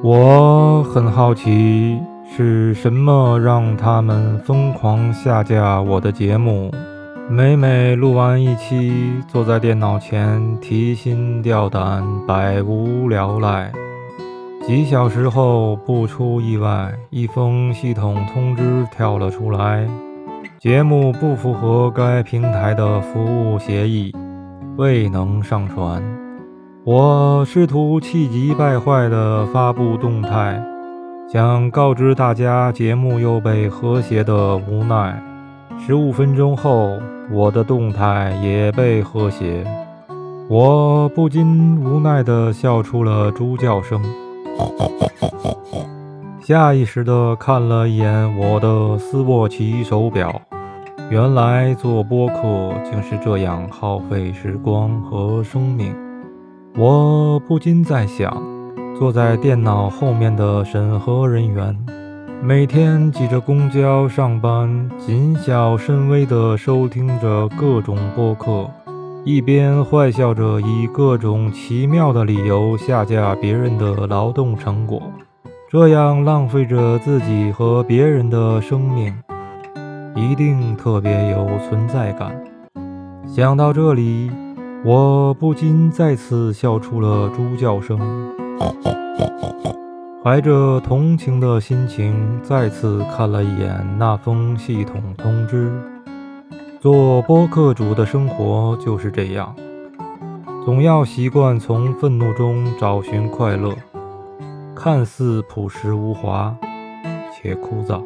我很好奇，是什么让他们疯狂下架我的节目？每每录完一期，坐在电脑前提心吊胆，百无聊赖。几小时后，不出意外，一封系统通知跳了出来：节目不符合该平台的服务协议，未能上传。我试图气急败坏地发布动态，想告知大家节目又被和谐的无奈。十五分钟后，我的动态也被和谐，我不禁无奈地笑出了猪叫声。下意识地看了一眼我的斯沃琪手表，原来做播客竟是这样耗费时光和生命。我不禁在想，坐在电脑后面的审核人员，每天挤着公交上班，谨小慎微地收听着各种播客，一边坏笑着以各种奇妙的理由下架别人的劳动成果，这样浪费着自己和别人的生命，一定特别有存在感。想到这里。我不禁再次笑出了猪叫声，怀着同情的心情，再次看了一眼那封系统通知。做播客主的生活就是这样，总要习惯从愤怒中找寻快乐，看似朴实无华，且枯燥。